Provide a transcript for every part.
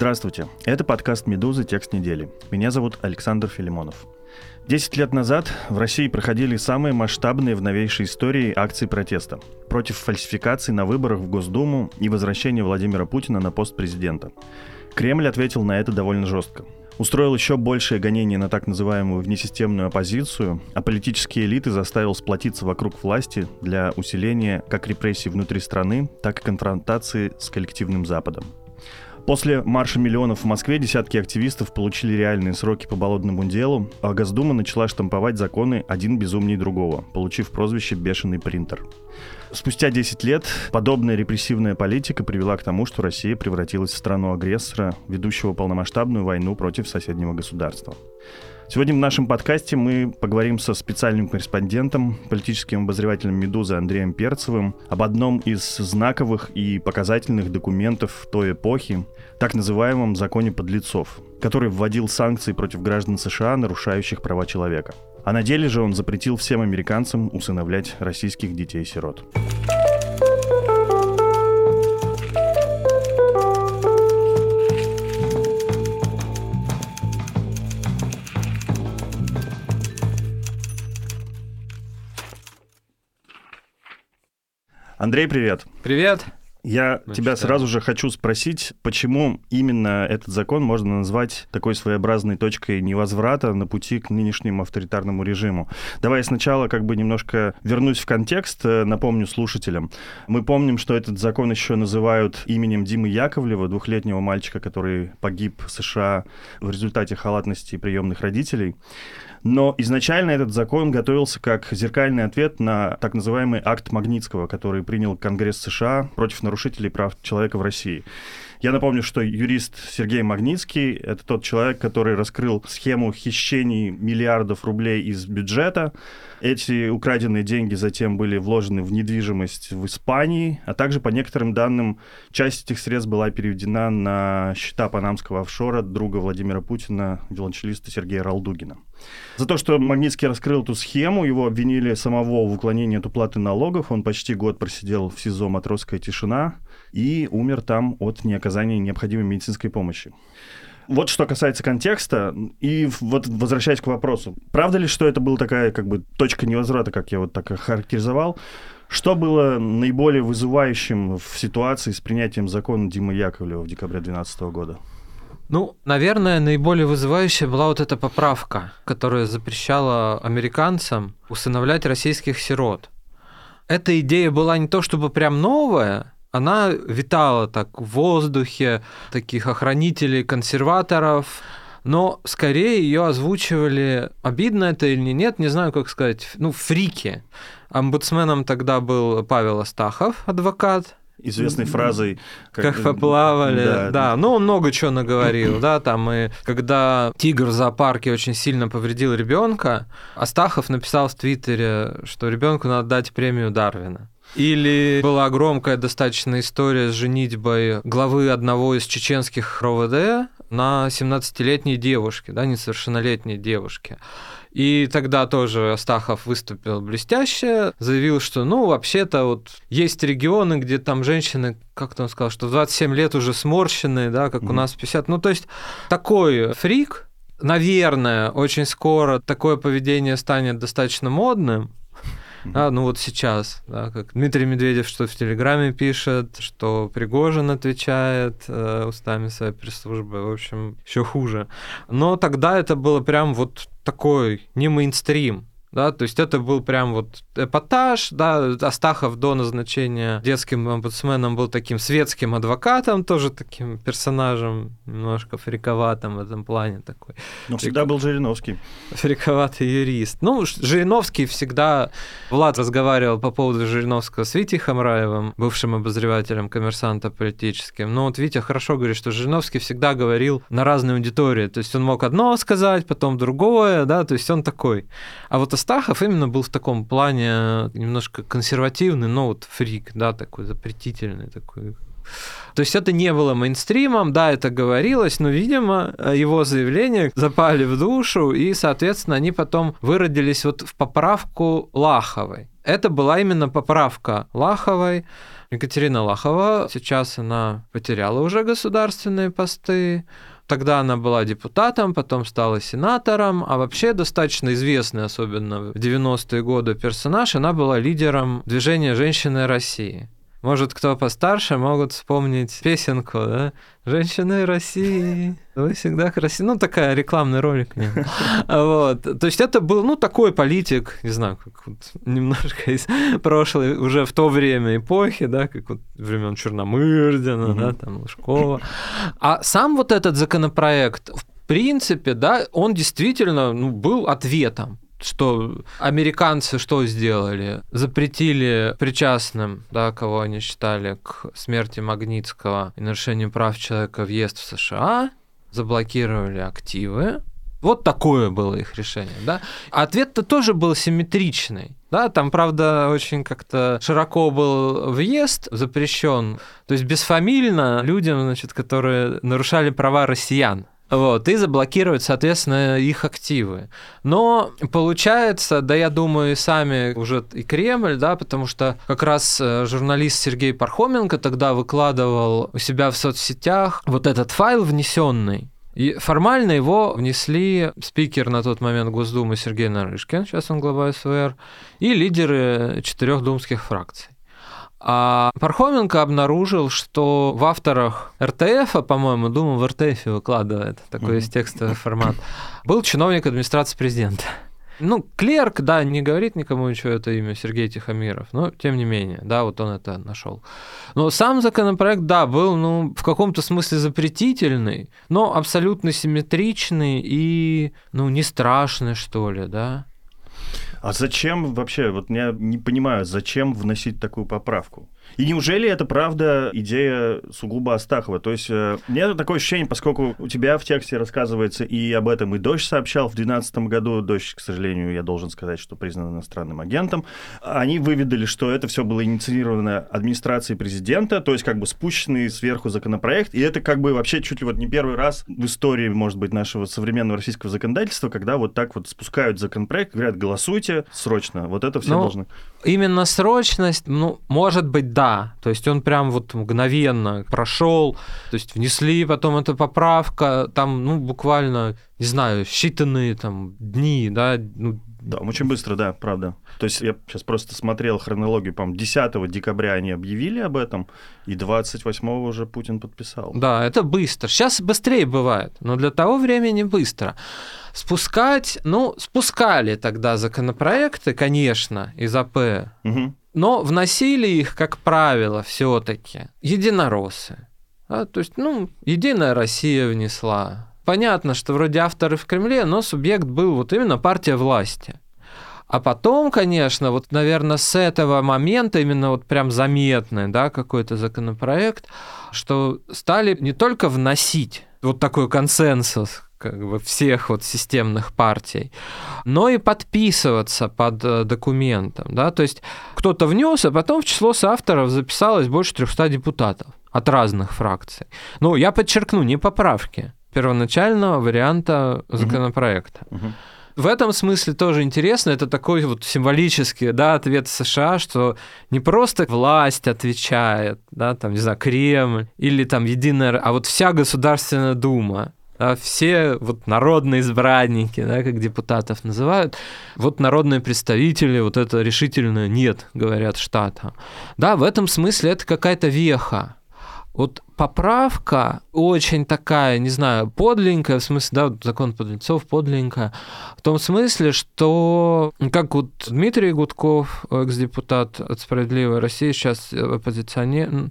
Здравствуйте, это подкаст «Медузы. Текст недели». Меня зовут Александр Филимонов. Десять лет назад в России проходили самые масштабные в новейшей истории акции протеста против фальсификаций на выборах в Госдуму и возвращения Владимира Путина на пост президента. Кремль ответил на это довольно жестко. Устроил еще большее гонение на так называемую внесистемную оппозицию, а политические элиты заставил сплотиться вокруг власти для усиления как репрессий внутри страны, так и конфронтации с коллективным Западом. После марша миллионов в Москве десятки активистов получили реальные сроки по болотному делу, а Госдума начала штамповать законы один безумней другого, получив прозвище «бешеный принтер». Спустя 10 лет подобная репрессивная политика привела к тому, что Россия превратилась в страну-агрессора, ведущего полномасштабную войну против соседнего государства. Сегодня в нашем подкасте мы поговорим со специальным корреспондентом, политическим обозревателем «Медузы» Андреем Перцевым об одном из знаковых и показательных документов той эпохи, так называемом «законе подлецов», который вводил санкции против граждан США, нарушающих права человека. А на деле же он запретил всем американцам усыновлять российских детей-сирот. Андрей, привет. Привет. Я ну, тебя сразу же хочу спросить, почему именно этот закон можно назвать такой своеобразной точкой невозврата на пути к нынешнему авторитарному режиму. Давай я сначала как бы немножко вернусь в контекст, э, напомню слушателям. Мы помним, что этот закон еще называют именем Димы Яковлева, двухлетнего мальчика, который погиб в США в результате халатности приемных родителей. Но изначально этот закон готовился как зеркальный ответ на так называемый акт Магнитского, который принял Конгресс США против нарушителей прав человека в России. Я напомню, что юрист Сергей Магнитский — это тот человек, который раскрыл схему хищений миллиардов рублей из бюджета. Эти украденные деньги затем были вложены в недвижимость в Испании, а также, по некоторым данным, часть этих средств была переведена на счета панамского офшора друга Владимира Путина, виолончелиста Сергея Ралдугина. За то, что Магнитский раскрыл эту схему, его обвинили самого в уклонении от уплаты налогов. Он почти год просидел в СИЗО «Матросская тишина» и умер там от неоказания необходимой медицинской помощи. Вот что касается контекста, и вот возвращаясь к вопросу, правда ли, что это была такая как бы точка невозврата, как я вот так характеризовал? Что было наиболее вызывающим в ситуации с принятием закона Димы Яковлева в декабре 2012 года? Ну, наверное, наиболее вызывающая была вот эта поправка, которая запрещала американцам усыновлять российских сирот. Эта идея была не то чтобы прям новая, она витала так в воздухе, таких охранителей, консерваторов, но скорее ее озвучивали, обидно это или нет, не знаю, как сказать, ну, фрики. Омбудсменом тогда был Павел Астахов, адвокат, известной фразой. Как, как поплавали, да. да. Ну, он много чего наговорил, да, там и когда тигр в зоопарке очень сильно повредил ребенка, Астахов написал в Твиттере, что ребенку надо дать премию Дарвина. Или была громкая достаточно история с женитьбой главы одного из чеченских РОВД на 17-летней девушке, да, несовершеннолетней девушке. И тогда тоже Астахов выступил блестяще, заявил, что, ну, вообще-то вот есть регионы, где там женщины, как-то он сказал, что в 27 лет уже сморщенные, да, как mm-hmm. у нас в 50. Ну, то есть такой фрик, наверное, очень скоро такое поведение станет достаточно модным, а, ну вот сейчас, да, как Дмитрий Медведев что в Телеграме пишет, что Пригожин отвечает э, устами своей пресс-службы, в общем, еще хуже. Но тогда это было прям вот такой не мейнстрим. Да, то есть это был прям вот эпатаж, да, Астахов до назначения детским омбудсменом был таким светским адвокатом, тоже таким персонажем, немножко фриковатым в этом плане такой. Но всегда был Жириновский. Фриковатый юрист. Ну, Жириновский всегда... Влад разговаривал по поводу Жириновского с Витей Хамраевым, бывшим обозревателем коммерсанта политическим. Но вот Витя хорошо говорит, что Жириновский всегда говорил на разные аудитории. То есть он мог одно сказать, потом другое, да, то есть он такой. А вот Астахов именно был в таком плане немножко консервативный, но вот фрик, да, такой запретительный, такой то есть это не было мейнстримом, да, это говорилось, но, видимо, его заявления запали в душу, и, соответственно, они потом выродились вот в поправку Лаховой. Это была именно поправка Лаховой. Екатерина Лахова, сейчас она потеряла уже государственные посты, Тогда она была депутатом, потом стала сенатором, а вообще достаточно известный, особенно в 90-е годы, персонаж. Она была лидером движения «Женщины России». Может, кто постарше могут вспомнить песенку, да? «Женщины России, вы всегда красивы». Ну, такая рекламный ролик. Вот. То есть это был, ну, такой политик, не знаю, как вот немножко из прошлой, уже в то время эпохи, да, как вот времен Черномырдина, да, там, Лужкова. А сам вот этот законопроект, в принципе, да, он действительно ну, был ответом что американцы что сделали? Запретили причастным, да, кого они считали к смерти Магнитского и нарушению прав человека въезд в США, заблокировали активы. Вот такое было их решение, да. Ответ-то тоже был симметричный. Да, там, правда, очень как-то широко был въезд запрещен, то есть бесфамильно людям, значит, которые нарушали права россиян вот, и заблокировать, соответственно, их активы. Но получается, да я думаю, и сами уже и Кремль, да, потому что как раз э, журналист Сергей Пархоменко тогда выкладывал у себя в соцсетях вот этот файл внесенный, и формально его внесли спикер на тот момент Госдумы Сергей Нарышкин, сейчас он глава СВР, и лидеры четырех думских фракций. А Пархоменко обнаружил, что в авторах РТФ, по-моему, думаю, в РТФ выкладывает такой mm-hmm. есть текстовый формат, был чиновник администрации президента. Ну, клерк, да, не говорит никому ничего это имя Сергей Тихомиров, но тем не менее, да, вот он это нашел. Но сам законопроект, да, был, ну, в каком-то смысле запретительный, но абсолютно симметричный и, ну, не страшный, что ли, да. А зачем вообще, вот я не понимаю, зачем вносить такую поправку? И неужели это правда идея сугубо Астахова? То есть э, у меня такое ощущение, поскольку у тебя в тексте рассказывается и об этом и Дождь сообщал в 2012 году, Дождь, к сожалению, я должен сказать, что признан иностранным агентом, они выведали, что это все было инициировано администрацией президента, то есть как бы спущенный сверху законопроект, и это как бы вообще чуть ли вот не первый раз в истории, может быть, нашего современного российского законодательства, когда вот так вот спускают законопроект, говорят, голосуйте срочно, вот это все ну, должны. Именно срочность, ну, может быть, да. То есть он прям вот мгновенно прошел, то есть внесли потом эта поправка, там, ну, буквально, не знаю, считанные там дни, да, ну, да, очень быстро, да, правда. То есть я сейчас просто смотрел хронологию, по-моему, 10 декабря они объявили об этом, и 28 уже Путин подписал. Да, это быстро. Сейчас быстрее бывает, но для того времени быстро. Спускать, ну, спускали тогда законопроекты, конечно, из АП, угу. Но вносили их, как правило, все-таки единороссы. Да, то есть, ну, Единая Россия внесла, понятно, что вроде авторы в Кремле, но субъект был вот именно партия власти. А потом, конечно, вот, наверное, с этого момента именно вот прям заметный, да, какой-то законопроект, что стали не только вносить вот такой консенсус, как бы всех вот системных партий, но и подписываться под э, документом, да, то есть кто-то внес, а потом в число соавторов записалось больше 300 депутатов от разных фракций. Ну, я подчеркну, не поправки, первоначального варианта законопроекта. Угу. В этом смысле тоже интересно, это такой вот символический да, ответ США, что не просто власть отвечает, да, там, не знаю, Кремль или там Единая, а вот вся Государственная Дума, все вот народные избранники, да, как депутатов называют, вот народные представители, вот это решительно нет, говорят штата. Да, в этом смысле это какая-то веха. Вот поправка очень такая, не знаю, подленькая, в смысле, да, закон подлецов подленькая, в том смысле, что, как вот Дмитрий Гудков, экс-депутат от «Справедливой России», сейчас оппозиционер,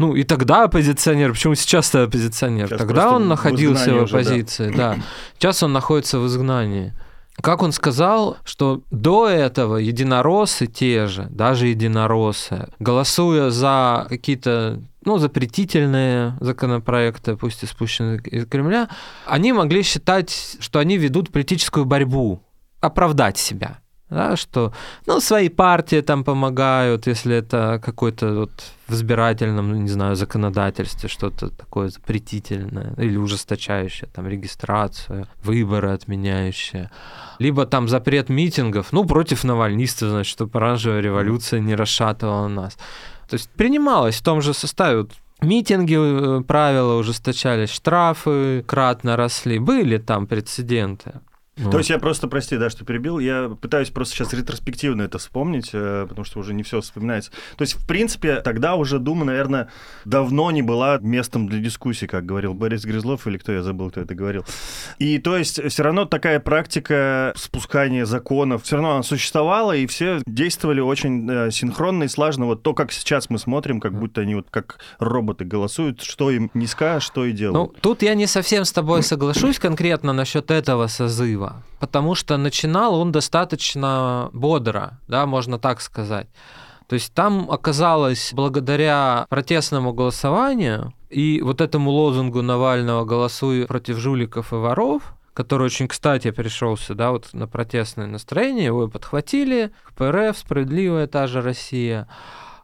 ну и тогда оппозиционер, почему сейчас-то оппозиционер? Сейчас тогда он находился в, в оппозиции, уже, да. да. Сейчас он находится в изгнании. Как он сказал, что до этого единороссы те же, даже единороссы, голосуя за какие-то ну, запретительные законопроекты, пусть и спущенные из Кремля, они могли считать, что они ведут политическую борьбу, оправдать себя. Да, что ну, свои партии там помогают, если это какой-то вот в избирательном, ну, не знаю, законодательстве что-то такое запретительное или ужесточающее, там регистрацию, выборы отменяющие. Либо там запрет митингов, ну, против навальнистов, значит, чтобы оранжевая революция не расшатывала нас. То есть принималось в том же составе. Вот митинги, э, правила ужесточались, штрафы кратно росли, были там прецеденты. То есть я просто, прости, да, что перебил, я пытаюсь просто сейчас ретроспективно это вспомнить, э, потому что уже не все вспоминается. То есть, в принципе, тогда уже Дума, наверное, давно не была местом для дискуссий, как говорил Борис Грызлов, или кто, я забыл, кто это говорил. И то есть все равно такая практика спускания законов, все равно она существовала, и все действовали очень э, синхронно и слаженно. Вот то, как сейчас мы смотрим, как будто они вот как роботы голосуют, что им скажешь, что и делают. Ну, тут я не совсем с тобой соглашусь конкретно насчет этого созыва потому что начинал он достаточно бодро, да, можно так сказать. То есть там оказалось, благодаря протестному голосованию и вот этому лозунгу Навального «Голосуй против жуликов и воров», который очень, кстати, пришелся, да, вот на протестное настроение, его и подхватили, КПРФ, справедливая та же Россия.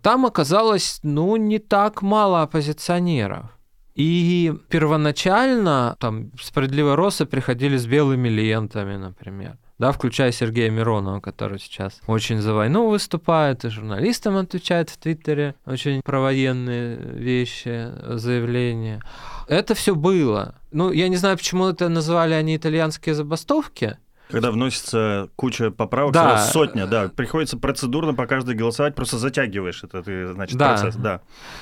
Там оказалось, ну, не так мало оппозиционеров. И первоначально там справедливые росы приходили с белыми лентами, например да, включая Сергея Миронова, который сейчас очень за войну выступает, и журналистам отвечает в Твиттере очень провоенные вещи, заявления. Это все было. Ну, я не знаю, почему это называли они итальянские забастовки, когда вносится куча поправок, да. сотня, да, приходится процедурно по каждой голосовать, просто затягиваешь это, ты, значит, да. процесс, да.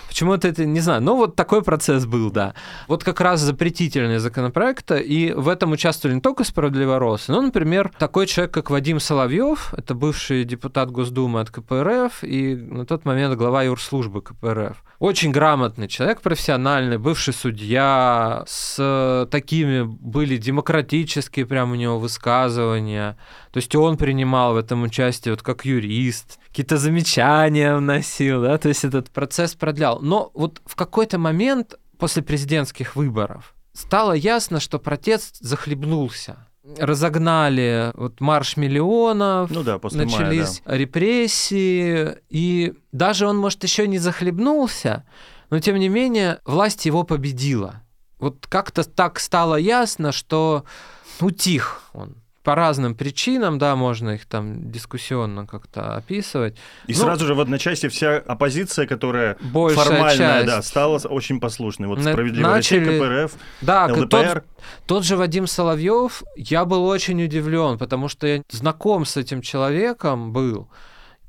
Почему-то это, не знаю, ну вот такой процесс был, да. Вот как раз запретительные законопроекты, и в этом участвовали не только справедливоросы, но, например, такой человек, как Вадим Соловьев, это бывший депутат Госдумы от КПРФ и на тот момент глава юрслужбы КПРФ. Очень грамотный человек, профессиональный, бывший судья, с такими были демократические прям у него высказывания. То есть он принимал в этом участие вот как юрист, какие-то замечания вносил, да, то есть этот процесс продлял. Но вот в какой-то момент после президентских выборов стало ясно, что протест захлебнулся разогнали вот марш миллионов, ну да, после начались мая, да. репрессии, и даже он, может, еще не захлебнулся, но тем не менее власть его победила. Вот как-то так стало ясно, что утих он по разным причинам, да, можно их там дискуссионно как-то описывать. И ну, сразу же в одночасье вся оппозиция, которая формальная, часть. да, стала очень послушной. Вот справедливая Начали... Россия, КПРФ, да, ЛДПР. Тот, тот же Вадим Соловьев, я был очень удивлен, потому что я знаком с этим человеком был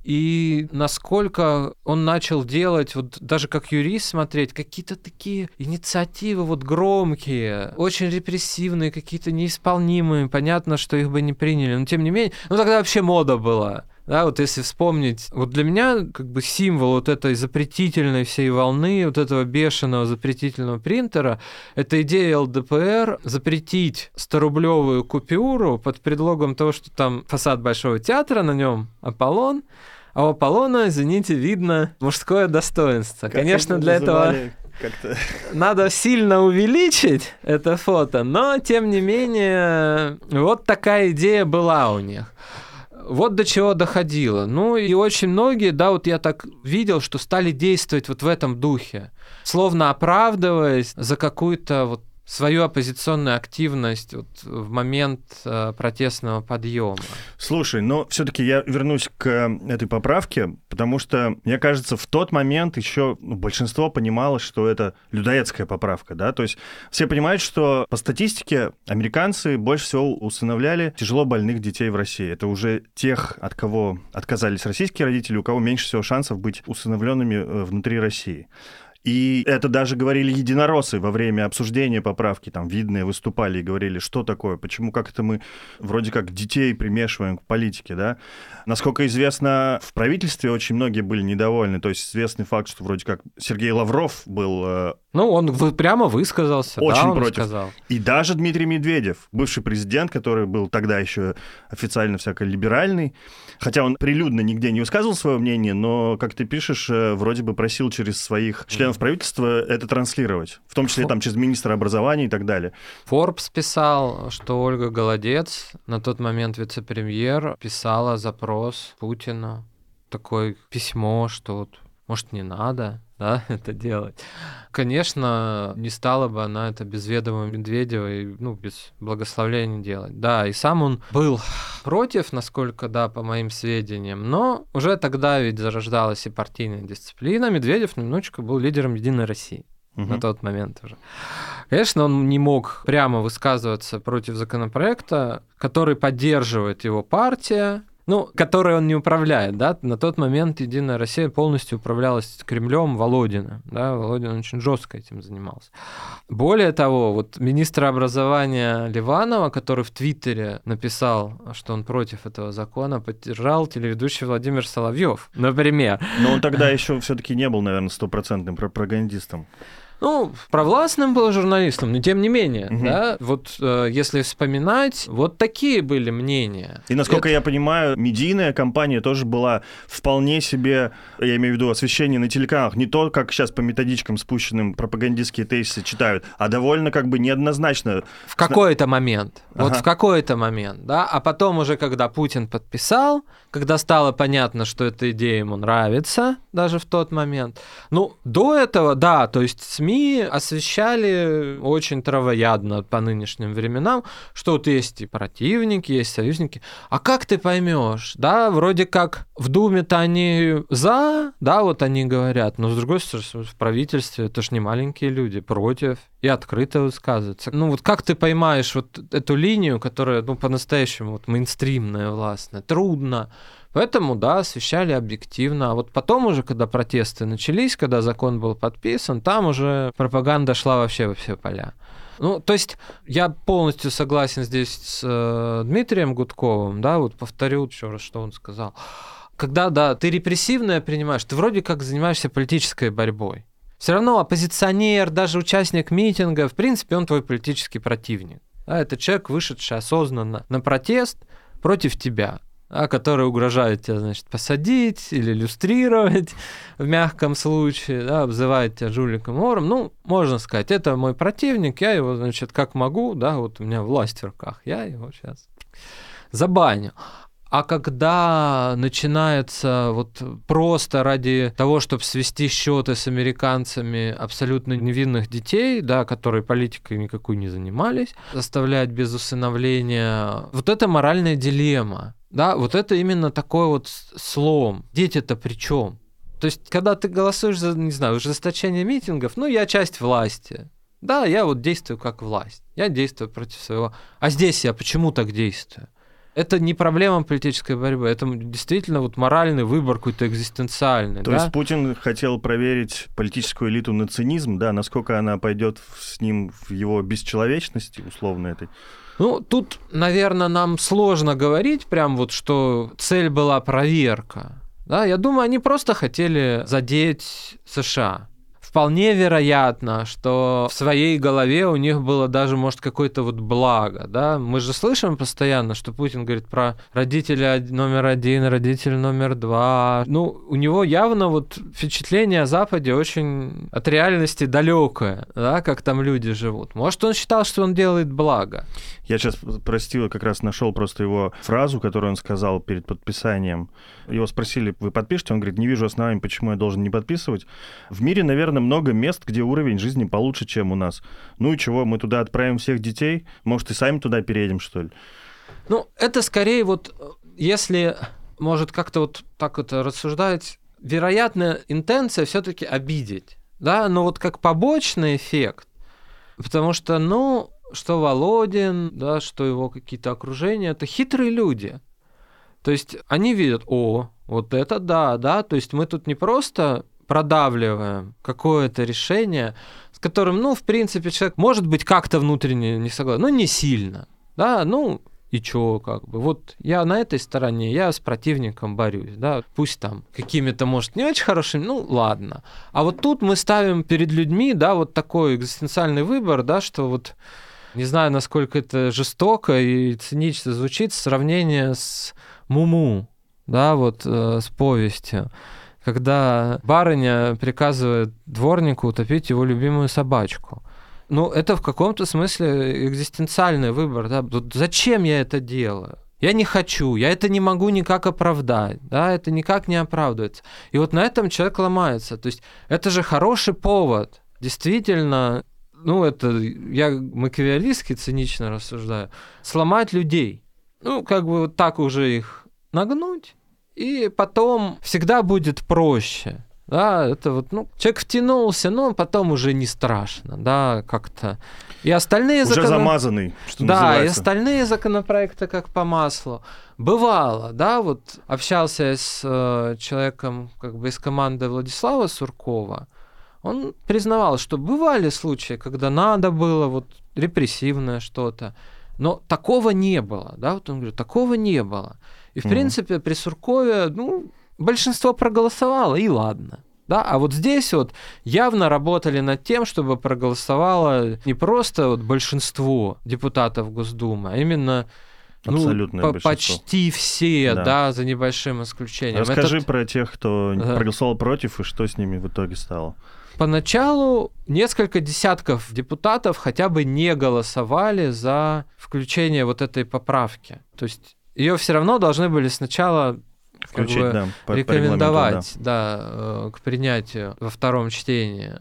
и насколько он начал делать, вот даже как юрист смотреть, какие-то такие инициативы вот громкие, очень репрессивные, какие-то неисполнимые, понятно, что их бы не приняли, но тем не менее, ну тогда вообще мода была. Да, вот если вспомнить, вот для меня как бы символ вот этой запретительной всей волны, вот этого бешеного запретительного принтера, это идея ЛДПР запретить 100-рублевую купюру под предлогом того, что там фасад Большого театра, на нем Аполлон, а у Аполлона, извините, видно мужское достоинство. Как Конечно, для этого как-то... Надо сильно увеличить это фото, но тем не менее, вот такая идея была у них. Вот до чего доходило. Ну и очень многие, да, вот я так видел, что стали действовать вот в этом духе, словно оправдываясь за какую-то вот свою оппозиционную активность вот в момент э, протестного подъема. Слушай, но все-таки я вернусь к этой поправке, потому что, мне кажется, в тот момент еще ну, большинство понимало, что это людоедская поправка, да, то есть все понимают, что по статистике американцы больше всего усыновляли тяжело больных детей в России. Это уже тех, от кого отказались российские родители, у кого меньше всего шансов быть усыновленными э, внутри России. И это даже говорили единороссы во время обсуждения поправки. Там видные выступали и говорили, что такое, почему как это мы вроде как детей примешиваем к политике, да. Насколько известно, в правительстве очень многие были недовольны. То есть известный факт, что вроде как Сергей Лавров был э, ну, он прямо высказался. Очень да, против. Сказал. И даже Дмитрий Медведев, бывший президент, который был тогда еще официально всяко либеральный, хотя он прилюдно нигде не высказывал свое мнение, но, как ты пишешь, э, вроде бы просил через своих членов правительства это транслировать, в том числе там через министра образования и так далее. Forbes писал, что Ольга Голодец, на тот момент вице-премьер, писала запрос Путину, такое письмо, что вот, может, не надо, да, это делать. Конечно, не стала бы она это без ведома Медведева и, ну, без благословления делать. Да, и сам он был против, насколько, да, по моим сведениям, но уже тогда ведь зарождалась и партийная дисциплина. Медведев немножечко был лидером Единой России угу. на тот момент уже. Конечно, он не мог прямо высказываться против законопроекта, который поддерживает его партия, ну, которой он не управляет, да, на тот момент Единая Россия полностью управлялась Кремлем Володина, да, Володин очень жестко этим занимался. Более того, вот министр образования Ливанова, который в Твиттере написал, что он против этого закона, поддержал телеведущий Владимир Соловьев, например. Но он тогда еще все-таки не был, наверное, стопроцентным пропагандистом. Ну, провластным был журналистом, но тем не менее, угу. да, вот э, если вспоминать, вот такие были мнения. И насколько Это... я понимаю, медийная компания тоже была вполне себе, я имею в виду освещение на телеканалах, не то, как сейчас по методичкам спущенным пропагандистские тезисы читают, а довольно как бы неоднозначно. В какой-то момент, ага. вот в какой-то момент, да, а потом уже, когда Путин подписал, когда стало понятно, что эта идея ему нравится, даже в тот момент, ну, до этого, да, то есть СМИ освещали очень травоядно по нынешним временам, что вот есть и противники, есть союзники. А как ты поймешь, да, вроде как в Думе-то они за, да, вот они говорят, но с другой стороны, в правительстве это ж не маленькие люди, против, и открыто высказываются. Ну вот как ты поймаешь вот эту линию, которая, ну, по-настоящему вот мейнстримная, властная? Трудно. Поэтому, да, освещали объективно. А вот потом уже, когда протесты начались, когда закон был подписан, там уже пропаганда шла вообще во все поля. Ну, то есть я полностью согласен здесь с э, Дмитрием Гудковым, да, вот повторю еще раз, что он сказал. Когда, да, ты репрессивное принимаешь, ты вроде как занимаешься политической борьбой. Все равно оппозиционер, даже участник митинга, в принципе, он твой политический противник. Да, это человек, вышедший осознанно на протест против тебя а который угрожает тебя, значит, посадить или иллюстрировать в мягком случае, да, обзывает тебя жуликом вором. Ну, можно сказать, это мой противник, я его, значит, как могу, да, вот у меня власть в руках, я его сейчас забаню. А когда начинается вот просто ради того, чтобы свести счеты с американцами абсолютно невинных детей, да, которые политикой никакой не занимались, заставлять без усыновления, вот это моральная дилемма. Да, вот это именно такой вот слом. Дети-то при чем? То есть, когда ты голосуешь за, не знаю, ужесточение митингов, ну, я часть власти. Да, я вот действую как власть. Я действую против своего. А здесь я почему так действую? Это не проблема политической борьбы, это действительно вот моральный выбор какой-то экзистенциальный. То да? есть Путин хотел проверить политическую элиту на цинизм, да, насколько она пойдет с ним в его бесчеловечности, условно этой. Ну, тут, наверное, нам сложно говорить прям вот, что цель была проверка. Да, я думаю, они просто хотели задеть США вполне вероятно, что в своей голове у них было даже, может, какое-то вот благо, да. Мы же слышим постоянно, что Путин говорит про родителя номер один, родитель номер два. Ну, у него явно вот впечатление о Западе очень от реальности далекое, да, как там люди живут. Может, он считал, что он делает благо. Я сейчас, простил, как раз нашел просто его фразу, которую он сказал перед подписанием. Его спросили, вы подпишете? Он говорит, не вижу оснований, почему я должен не подписывать. В мире, наверное, много мест, где уровень жизни получше, чем у нас. Ну и чего, мы туда отправим всех детей? Может, и сами туда переедем, что ли? Ну, это скорее вот, если, может, как-то вот так вот рассуждать, вероятно, интенция все-таки обидеть, да, но вот как побочный эффект, потому что, ну, что Володин, да, что его какие-то окружения, это хитрые люди. То есть они видят, о, вот это да, да, то есть мы тут не просто продавливаем какое-то решение, с которым, ну, в принципе, человек может быть как-то внутренне не согласен, но не сильно, да, ну, и чё, как бы, вот я на этой стороне, я с противником борюсь, да, пусть там какими-то, может, не очень хорошими, ну, ладно. А вот тут мы ставим перед людьми, да, вот такой экзистенциальный выбор, да, что вот, не знаю, насколько это жестоко и цинично звучит, сравнение с Муму, да, вот э, с повестью когда барыня приказывает дворнику утопить его любимую собачку. Ну, это в каком-то смысле экзистенциальный выбор. Да? Зачем я это делаю? Я не хочу, я это не могу никак оправдать, да, это никак не оправдывается. И вот на этом человек ломается. То есть это же хороший повод. Действительно, ну, это я макиавиалистски цинично рассуждаю, сломать людей. Ну, как бы вот так уже их нагнуть, и потом всегда будет проще. Да, это вот, ну, человек втянулся, но потом уже не страшно, да, как-то. И остальные уже закон... замазанный, что Да, называется. и остальные законопроекты как по маслу. Бывало, да, вот общался с э, человеком как бы из команды Владислава Суркова, он признавал, что бывали случаи, когда надо было вот репрессивное что-то, но такого не было, да, вот он говорит, такого не было. И, в принципе, при Суркове, ну, большинство проголосовало, и ладно. Да, а вот здесь вот явно работали над тем, чтобы проголосовало не просто вот большинство депутатов Госдумы, а именно ну, по почти все, да. да, за небольшим исключением. Расскажи Этот... про тех, кто да. проголосовал против, и что с ними в итоге стало. Поначалу несколько десятков депутатов хотя бы не голосовали за включение вот этой поправки. То есть ее все равно должны были сначала Включить, как бы, да, рекомендовать да. Да, э, к принятию во втором чтении.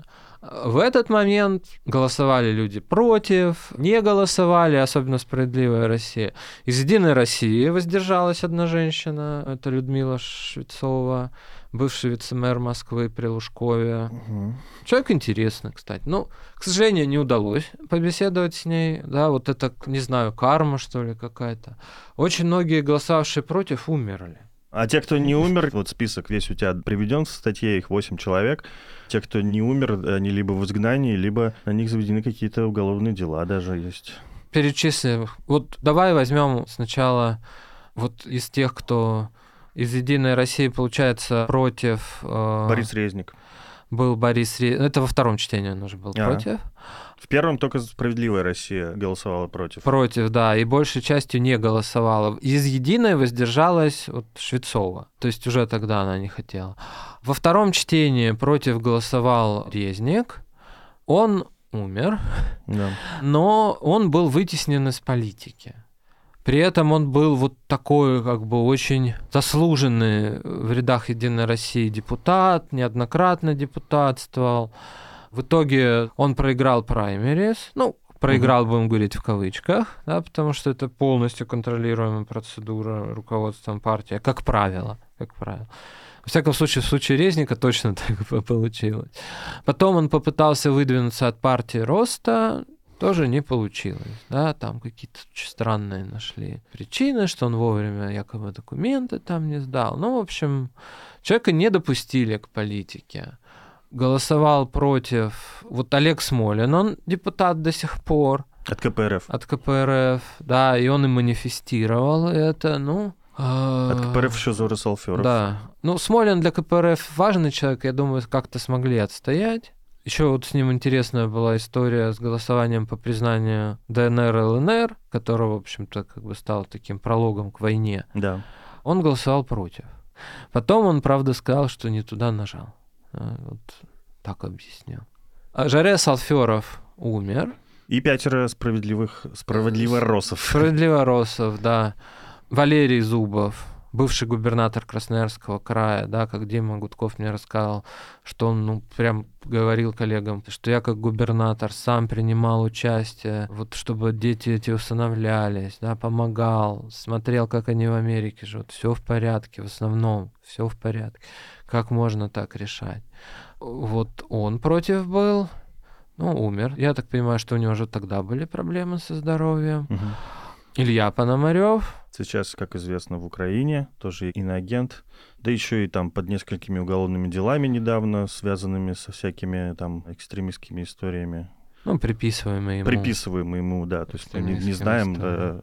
В этот момент голосовали люди против, не голосовали, особенно «Справедливая Россия». Из «Единой России» воздержалась одна женщина, это Людмила Швецова, бывший вице-мэр Москвы при Лужкове. Угу. Человек интересный, кстати. Ну, к сожалению, не удалось побеседовать с ней. Да, вот это, не знаю, карма, что ли, какая-то. Очень многие голосовавшие против умерли. А те, кто не умер, вот список весь у тебя приведен в статье, их 8 человек. Те, кто не умер, они либо в изгнании, либо на них заведены какие-то уголовные дела даже есть. Перечислим. Вот давай возьмем сначала вот из тех, кто из «Единой России», получается, против... Э, Борис Резник. Был Борис Резник. Это во втором чтении он уже был а. против. В первом только «Справедливая Россия» голосовала против. Против, да, и большей частью не голосовала. Из «Единой» воздержалась вот Швецова, то есть уже тогда она не хотела. Во втором чтении против голосовал Резник, он умер, да. но он был вытеснен из политики. При этом он был вот такой, как бы, очень заслуженный в рядах Единой России депутат, неоднократно депутатствовал. В итоге он проиграл праймерис, ну, проиграл, будем говорить, в кавычках, да, потому что это полностью контролируемая процедура руководством партии, как правило, как правило. Во всяком случае, в случае Резника точно так получилось. Потом он попытался выдвинуться от партии Роста, тоже не получилось. Да, там какие-то странные нашли причины, что он вовремя якобы документы там не сдал. Ну, в общем, человека не допустили к политике голосовал против вот Олег Смолин, он депутат до сих пор. От КПРФ. От КПРФ, да, и он и манифестировал это, ну... А, От КПРФ еще Зора Салферов. Да. Ну, Смолин для КПРФ важный человек, я думаю, как-то смогли отстоять. Еще вот с ним интересная была история с голосованием по признанию ДНР и ЛНР, которого, в общем-то, как бы стал таким прологом к войне. Да. Он голосовал против. Потом он, правда, сказал, что не туда нажал. А, вот так объясню. А Жаре Салферов умер. И пятеро справедливых, справедливоросов. Справедливоросов, да. Валерий Зубов, бывший губернатор Красноярского края, да, как Дима Гудков мне рассказал, что он, ну, прям говорил коллегам, что я как губернатор сам принимал участие, вот чтобы дети эти усыновлялись, да, помогал, смотрел, как они в Америке живут, все в порядке, в основном, все в порядке. Как можно так решать? Вот он против был, ну, умер. Я так понимаю, что у него уже тогда были проблемы со здоровьем. Угу. Илья Пономарев. Сейчас, как известно, в Украине тоже иноагент. Да еще и там под несколькими уголовными делами недавно, связанными со всякими там экстремистскими историями. Ну, приписываемые ему. Приписываемые ему, да. То есть мы не, не знаем, да,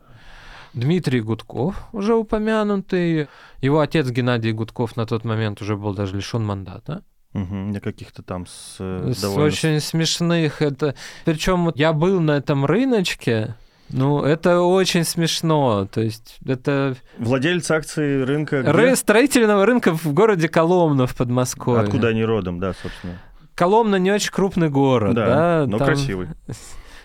Дмитрий Гудков, уже упомянутый. Его отец Геннадий Гудков на тот момент уже был даже лишен мандата. Угу, каких-то там с, с довольно... очень смешных. Это... Причем я был на этом рыночке, ну, это очень смешно. То есть это... Владелец акций рынка... Где? Ры... Строительного рынка в городе Коломна в Подмосковье. Откуда они родом, да, собственно. Коломна не очень крупный город, да, да но там... красивый.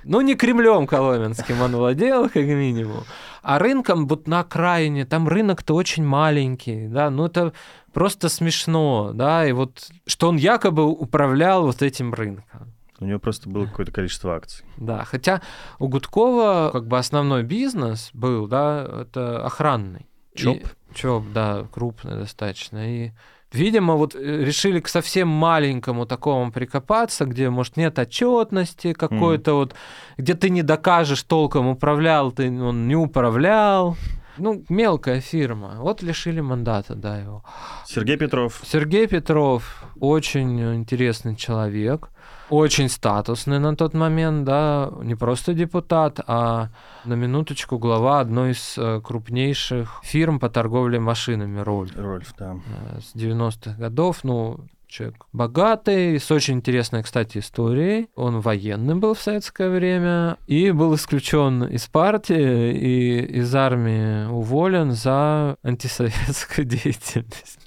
Ну, не Кремлем Коломенским он владел, как минимум. А рынком вот на окраине, там рынок-то очень маленький, да, ну это просто смешно, да, и вот что он якобы управлял вот этим рынком. У него просто было какое-то количество акций. Да, хотя у Гудкова как бы основной бизнес был, да, это охранный. ЧОП? И, ЧОП, да, крупный достаточно. И Видимо, вот э, решили к совсем маленькому такому прикопаться, где, может, нет отчетности какой-то, mm. вот, где ты не докажешь толком, управлял ты, он не управлял. Ну, мелкая фирма. Вот лишили мандата, да, его. Сергей Петров. Сергей Петров очень интересный человек очень статусный на тот момент, да, не просто депутат, а на минуточку глава одной из э, крупнейших фирм по торговле машинами Рольф. Рольф, да. Э, с 90-х годов, ну, человек богатый, с очень интересной, кстати, историей. Он военный был в советское время и был исключен из партии и из армии уволен за антисоветскую деятельность.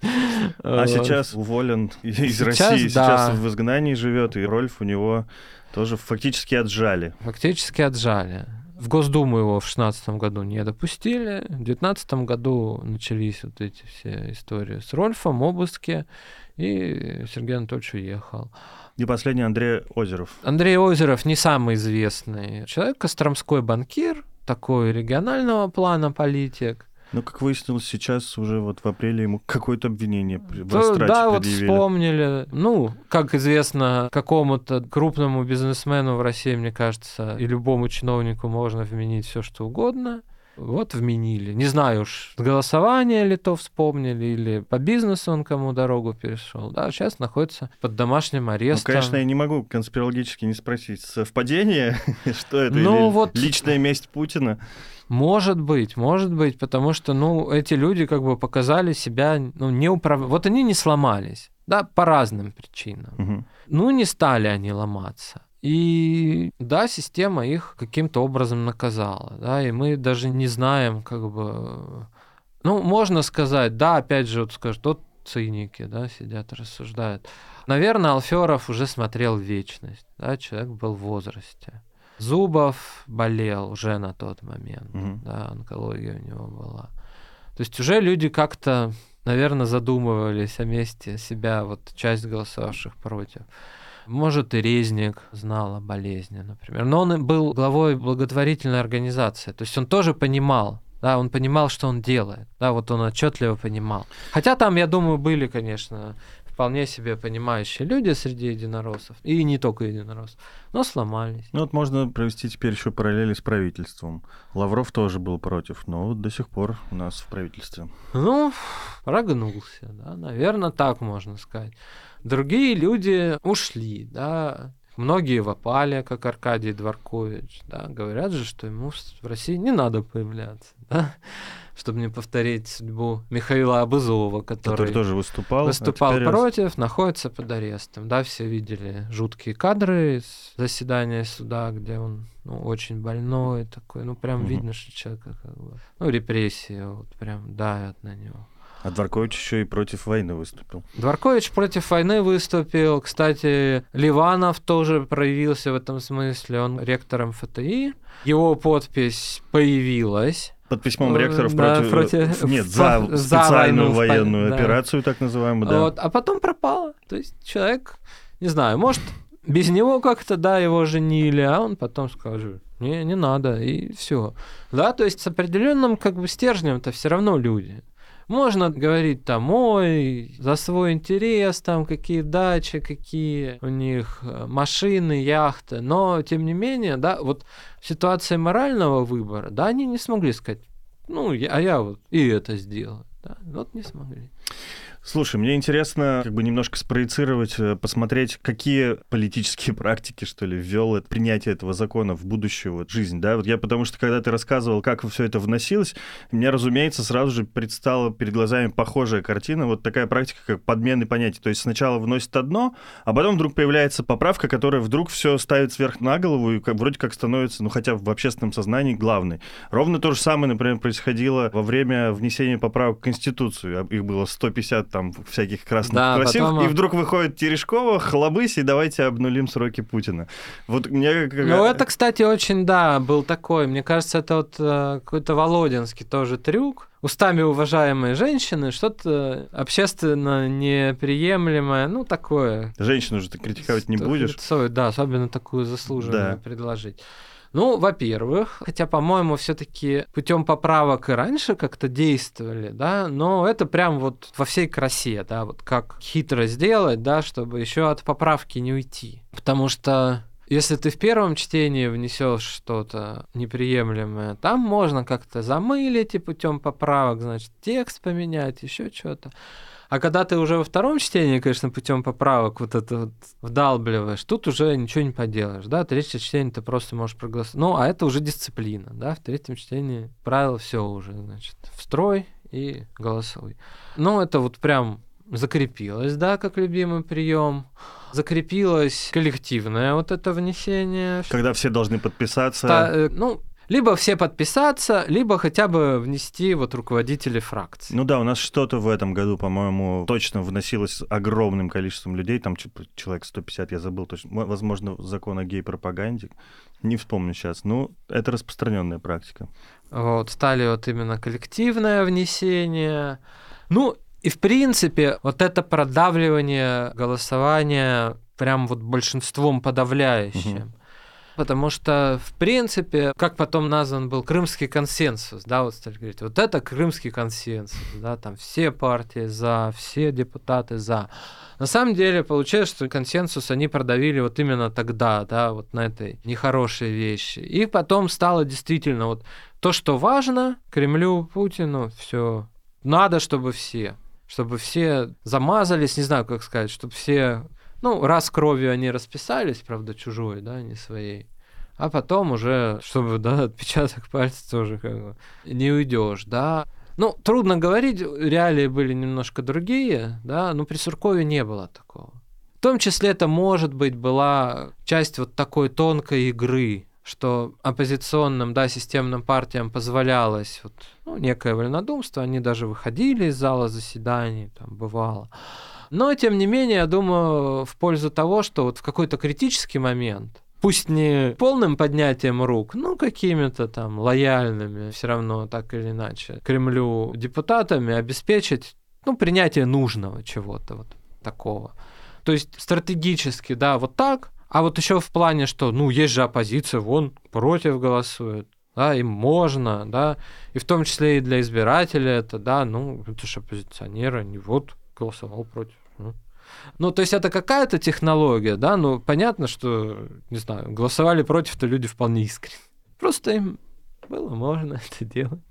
А сейчас уволен из сейчас, России, да. сейчас в изгнании живет, и Рольф у него тоже фактически отжали. Фактически отжали. В Госдуму его в 2016 году не допустили. В 2019 году начались вот эти все истории с Рольфом, обыски, и Сергей Анатольевич уехал. И последний Андрей Озеров. Андрей Озеров не самый известный человек, костромской банкир, такой регионального плана политик. Ну, как выяснилось, сейчас уже вот в апреле ему какое-то обвинение в Да, да вот вспомнили. Ну, как известно, какому-то крупному бизнесмену в России, мне кажется, и любому чиновнику можно вменить все что угодно. Вот вменили. Не знаю уж, голосование ли то вспомнили, или по бизнесу он кому дорогу перешел. Да, сейчас находится под домашним ну, арестом. Ну, конечно, я не могу конспирологически не спросить, совпадение? Что это? Ну, вот... Личная месть Путина? Может быть, может быть, потому что, ну, эти люди как бы показали себя, ну, не управ... Вот они не сломались, да, по разным причинам. Угу. Ну, не стали они ломаться. И да, система их каким-то образом наказала, да, и мы даже не знаем, как бы, ну, можно сказать, да, опять же, вот скажут, вот циники, да, сидят, рассуждают. Наверное, Алферов уже смотрел вечность, да, человек был в возрасте. Зубов болел уже на тот момент, угу. да, онкология у него была. То есть уже люди как-то, наверное, задумывались о месте себя, вот часть голосовавших против. Может, и Резник знал о болезни, например. Но он был главой благотворительной организации. То есть он тоже понимал, да, он понимал, что он делает. Да, вот он отчетливо понимал. Хотя там, я думаю, были, конечно, вполне себе понимающие люди среди единороссов, и не только единороссов, но сломались. Ну вот можно провести теперь еще параллели с правительством. Лавров тоже был против, но вот до сих пор у нас в правительстве. Ну, прогнулся, да, наверное, так можно сказать. Другие люди ушли, да, Многие в опале, как Аркадий Дворкович, да, говорят же, что ему в России не надо появляться, да, чтобы не повторить судьбу Михаила Абызова, который, который тоже выступал, выступал а против, находится под арестом. Да, все видели жуткие кадры из заседания суда, где он ну, очень больной такой, ну прям угу. видно, что человек как бы, ну репрессии вот прям давят на него. А Дворкович еще и против войны выступил. Дворкович против войны выступил. Кстати, Ливанов тоже проявился в этом смысле. Он ректором ФТИ. Его подпись появилась. Под письмом ректоров да, против... против... Нет, за, за специальную войну, военную да. операцию, так называемую, да. Вот, а потом пропало. То есть человек, не знаю, может, без него как-то, да, его женили, а он потом скажет, не, не надо, и все. Да, то есть с определенным как бы стержнем-то все равно люди. Можно говорить там, ой, за свой интерес, там, какие дачи, какие у них э, машины, яхты, но, тем не менее, да, вот ситуация морального выбора, да, они не смогли сказать, ну, я, а я вот и это сделал, да, вот не смогли. Слушай, мне интересно как бы немножко спроецировать, э, посмотреть, какие политические практики, что ли, ввел это, принятие этого закона в будущую вот, жизнь, да? Вот я потому что, когда ты рассказывал, как все это вносилось, мне, разумеется, сразу же предстала перед глазами похожая картина, вот такая практика, как подмены понятий. То есть сначала вносит одно, а потом вдруг появляется поправка, которая вдруг все ставит сверх на голову и как, вроде как становится, ну, хотя в общественном сознании главной. Ровно то же самое, например, происходило во время внесения поправок в Конституцию. Их было 150 там всяких красных да, красивых, потом... и вдруг выходит Терешкова, хлобысь, и давайте обнулим сроки Путина. Вот мне... Ну, это, кстати, очень, да, был такой, мне кажется, это вот э, какой-то Володинский тоже трюк, устами уважаемой женщины, что-то общественно неприемлемое, ну, такое. Женщину же ты критиковать не будешь. Да, особенно такую заслуженную да. предложить. Ну, во-первых, хотя, по-моему, все-таки путем поправок и раньше как-то действовали, да, но это прям вот во всей красе, да, вот как хитро сделать, да, чтобы еще от поправки не уйти. Потому что если ты в первом чтении внесешь что-то неприемлемое, там можно как-то замылить и путем поправок, значит, текст поменять, еще что-то. А когда ты уже во втором чтении, конечно, путем поправок вот это вот вдалбливаешь, тут уже ничего не поделаешь, да, третье чтение ты просто можешь проголосовать. Ну, а это уже дисциплина, да, в третьем чтении правило все уже, значит, в строй и голосуй. Ну, это вот прям закрепилось, да, как любимый прием. Закрепилось коллективное вот это внесение. Когда все должны подписаться. Та, э, ну, либо все подписаться, либо хотя бы внести вот руководители фракции. Ну да, у нас что-то в этом году, по-моему, точно вносилось огромным количеством людей, там человек 150, я забыл точно, возможно, закон о гей-пропаганде, не вспомню сейчас, ну, это распространенная практика. Вот, стали вот именно коллективное внесение, ну, и в принципе, вот это продавливание голосования прям вот большинством подавляющим. Угу потому что, в принципе, как потом назван был крымский консенсус, да, вот стали говорить, вот это крымский консенсус, да, там все партии за, все депутаты за. На самом деле получается, что консенсус они продавили вот именно тогда, да, вот на этой нехорошей вещи. И потом стало действительно вот то, что важно Кремлю, Путину, все надо, чтобы все, чтобы все замазались, не знаю, как сказать, чтобы все ну, раз кровью они расписались, правда, чужой, да, не своей. А потом уже, чтобы, да, отпечаток пальца тоже как бы не уйдешь, да. Ну, трудно говорить, реалии были немножко другие, да, но при Суркове не было такого. В том числе это, может быть, была часть вот такой тонкой игры, что оппозиционным, да, системным партиям позволялось вот, ну, некое вольнодумство, они даже выходили из зала заседаний, там бывало. Но, тем не менее, я думаю, в пользу того, что вот в какой-то критический момент, пусть не полным поднятием рук, но какими-то там лояльными, все равно так или иначе, Кремлю депутатами обеспечить ну, принятие нужного чего-то вот такого. То есть стратегически, да, вот так, а вот еще в плане, что, ну, есть же оппозиция, вон, против голосует, да, им можно, да, и в том числе и для избирателя это, да, ну, это же оппозиционеры, они вот голосовал против. Ну. то есть это какая-то технология, да, ну, понятно, что, не знаю, голосовали против-то люди вполне искренне. Просто им было можно это делать.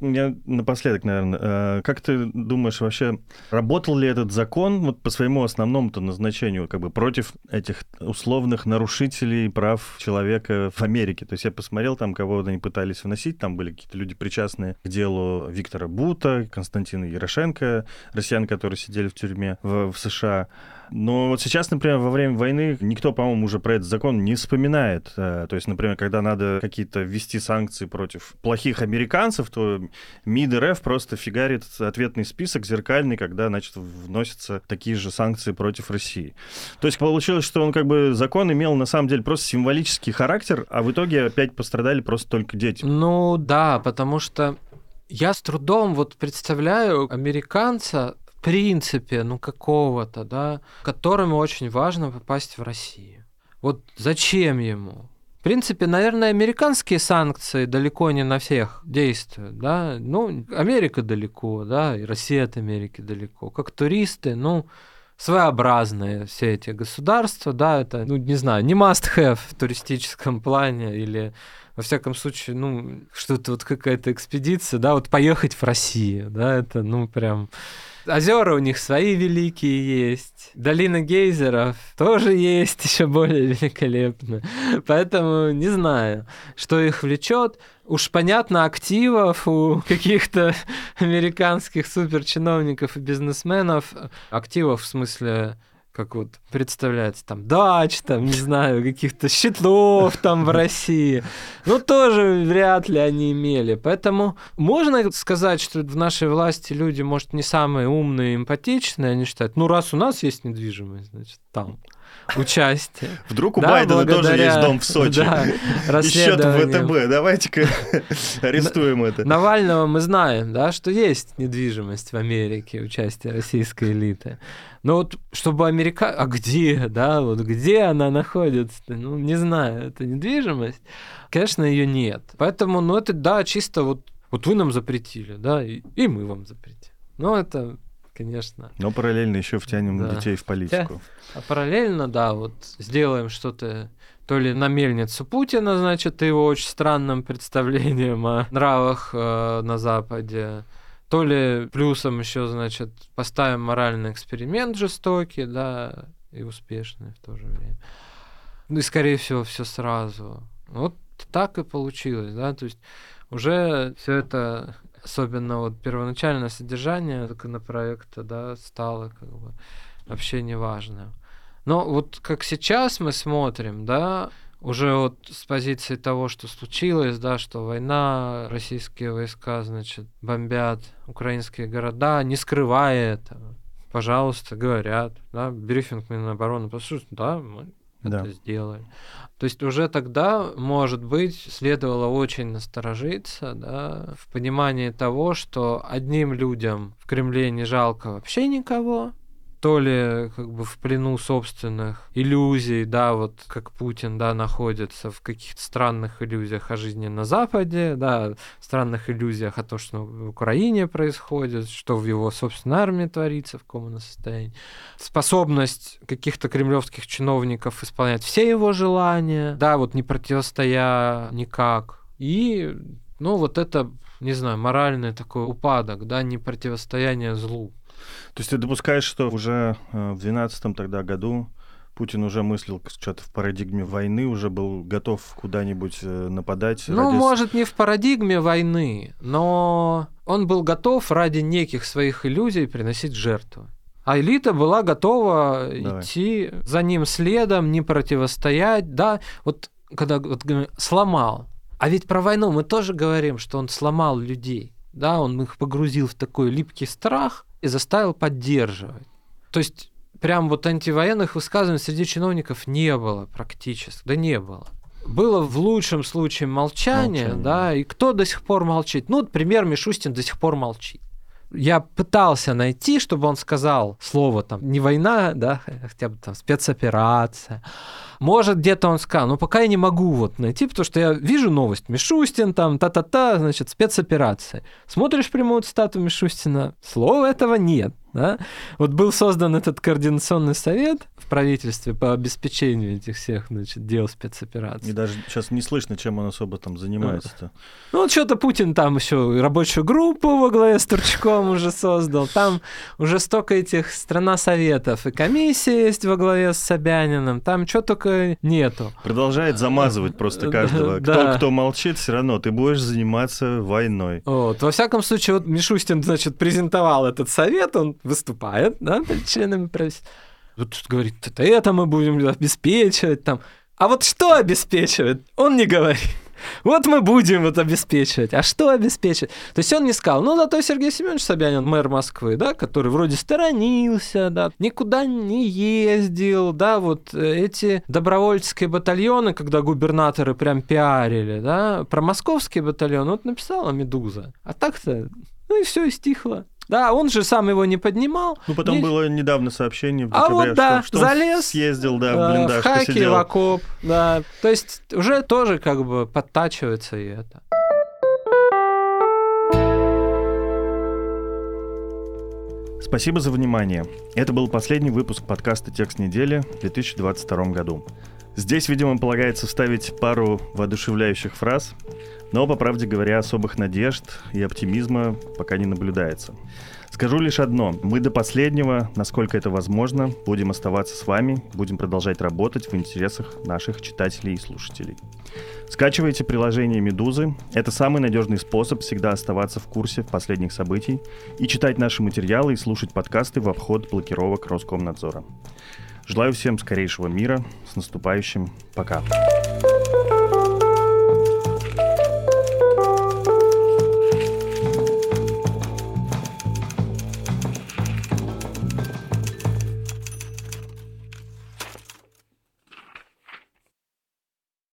Я напоследок, наверное, э, как ты думаешь вообще, работал ли этот закон вот по своему основному-то назначению, как бы против этих условных нарушителей прав человека в Америке? То есть я посмотрел там, кого они пытались вносить, там были какие-то люди причастные к делу Виктора Бута, Константина Ярошенко, россиян, которые сидели в тюрьме в, в США. Но вот сейчас, например, во время войны никто, по-моему, уже про этот закон не вспоминает. Э, то есть, например, когда надо какие-то ввести санкции против плохих американцев, то МИД РФ просто фигарит ответный список зеркальный, когда, значит, вносятся такие же санкции против России. То есть получилось, что он как бы закон имел на самом деле просто символический характер, а в итоге опять пострадали просто только дети. Ну да, потому что я с трудом вот представляю американца, принципе, ну какого-то, да, которому очень важно попасть в Россию. Вот зачем ему? В принципе, наверное, американские санкции далеко не на всех действуют, да. Ну, Америка далеко, да, и Россия от Америки далеко. Как туристы, ну, своеобразные все эти государства, да, это, ну, не знаю, не must-have в туристическом плане или во всяком случае, ну, что-то вот какая-то экспедиция, да, вот поехать в Россию, да, это, ну, прям Озера у них свои великие есть. Долина гейзеров тоже есть, еще более великолепно. Поэтому не знаю, что их влечет. Уж понятно, активов у каких-то американских суперчиновников и бизнесменов, активов в смысле как вот представляется, там, дач, там, не знаю, каких-то щитов там в России. Ну, тоже вряд ли они имели. Поэтому можно сказать, что в нашей власти люди, может, не самые умные и эмпатичные, они считают, ну, раз у нас есть недвижимость, значит, там участие. Вдруг у да, Байдена тоже есть дом в Сочи. Да, и счет в ВТБ. Давайте-ка арестуем это. Навального мы знаем, да, что есть недвижимость в Америке, участие российской элиты. Но вот чтобы Америка... А где, да, вот где она находится? Ну, не знаю, это недвижимость. Конечно, ее нет. Поэтому, ну, это, да, чисто вот, вот вы нам запретили, да, и, и мы вам запретили. Ну, это конечно. Но параллельно еще втянем да. детей в политику. А параллельно, да, вот сделаем что-то то ли на мельницу Путина, значит, его очень странным представлением о нравах э, на Западе, то ли плюсом еще, значит, поставим моральный эксперимент жестокий, да, и успешный в то же время. Ну и, скорее всего, все сразу. Вот так и получилось, да, то есть уже все это особенно вот первоначальное содержание законопроекта, да, стало как бы вообще неважным. Но вот как сейчас мы смотрим, да, уже вот с позиции того, что случилось, да, что война, российские войска, значит, бомбят украинские города, не скрывая этого. Пожалуйста, говорят, да, брифинг Минобороны, послушайте, да, мы да. это сделали. То есть уже тогда, может быть, следовало очень насторожиться да, в понимании того, что одним людям в Кремле не жалко вообще никого, то ли как бы в плену собственных иллюзий, да, вот как Путин, да, находится в каких-то странных иллюзиях о жизни на Западе, да, странных иллюзиях о том, что в Украине происходит, что в его собственной армии творится, в каком она состоянии. Способность каких-то кремлевских чиновников исполнять все его желания, да, вот не противостоя никак. И, ну, вот это, не знаю, моральный такой упадок, да, не противостояние злу. То есть ты допускаешь, что уже э, в 2012 тогда году Путин уже мыслил что-то в парадигме войны, уже был готов куда-нибудь э, нападать? Ну, ради... может, не в парадигме войны, но он был готов ради неких своих иллюзий приносить жертву. А элита была готова Давай. идти за ним следом, не противостоять. Да, вот когда вот, сломал. А ведь про войну мы тоже говорим, что он сломал людей. Да, он их погрузил в такой липкий страх, и заставил поддерживать. То есть прям вот антивоенных высказываний среди чиновников не было практически, да не было. Было в лучшем случае молчание, молчание. да, и кто до сих пор молчит? Ну, например, Мишустин до сих пор молчит. Я пытался найти, чтобы он сказал слово там не война, да, хотя бы там спецоперация. Может, где-то он сказал, но пока я не могу вот найти, потому что я вижу новость. Мишустин там, та-та-та, значит, спецоперация. Смотришь прямую цитату Мишустина, слова этого нет. Да? Вот был создан этот координационный совет в правительстве по обеспечению этих всех значит, дел спецопераций. И даже сейчас не слышно, чем он особо там занимается-то. Ну, вот что-то Путин там еще рабочую группу во главе с Турчаком уже создал. Там уже столько этих страна советов. И комиссия есть во главе с Собяниным. Там что только нету. Продолжает замазывать просто каждого. Кто, кто молчит, все равно ты будешь заниматься войной. Вот. Во всяком случае, вот Мишустин, значит, презентовал этот совет, он выступает, да, членами правительства. Тут говорит, это, это мы будем обеспечивать там. А вот что обеспечивает, он не говорит. Вот мы будем вот обеспечивать. А что обеспечивать? То есть он не сказал, ну, зато Сергей Семенович Собянин, мэр Москвы, да, который вроде сторонился, да, никуда не ездил, да, вот эти добровольческие батальоны, когда губернаторы прям пиарили, да, про московский батальон, вот написала «Медуза». А так-то, ну и все, и стихло. Да, он же сам его не поднимал. Ну, потом не... было недавно сообщение в декабре, а вот, да, что, что залез, съездил, да, в блиндаж, в хаки, посидел. в окоп, да. То есть уже тоже как бы подтачивается и это. Спасибо за внимание. Это был последний выпуск подкаста «Текст недели» в 2022 году. Здесь, видимо, полагается вставить пару воодушевляющих фраз, но, по правде говоря, особых надежд и оптимизма пока не наблюдается. Скажу лишь одно. Мы до последнего, насколько это возможно, будем оставаться с вами, будем продолжать работать в интересах наших читателей и слушателей. Скачивайте приложение «Медузы». Это самый надежный способ всегда оставаться в курсе последних событий и читать наши материалы и слушать подкасты в обход блокировок Роскомнадзора. Желаю всем скорейшего мира. С наступающим. Пока.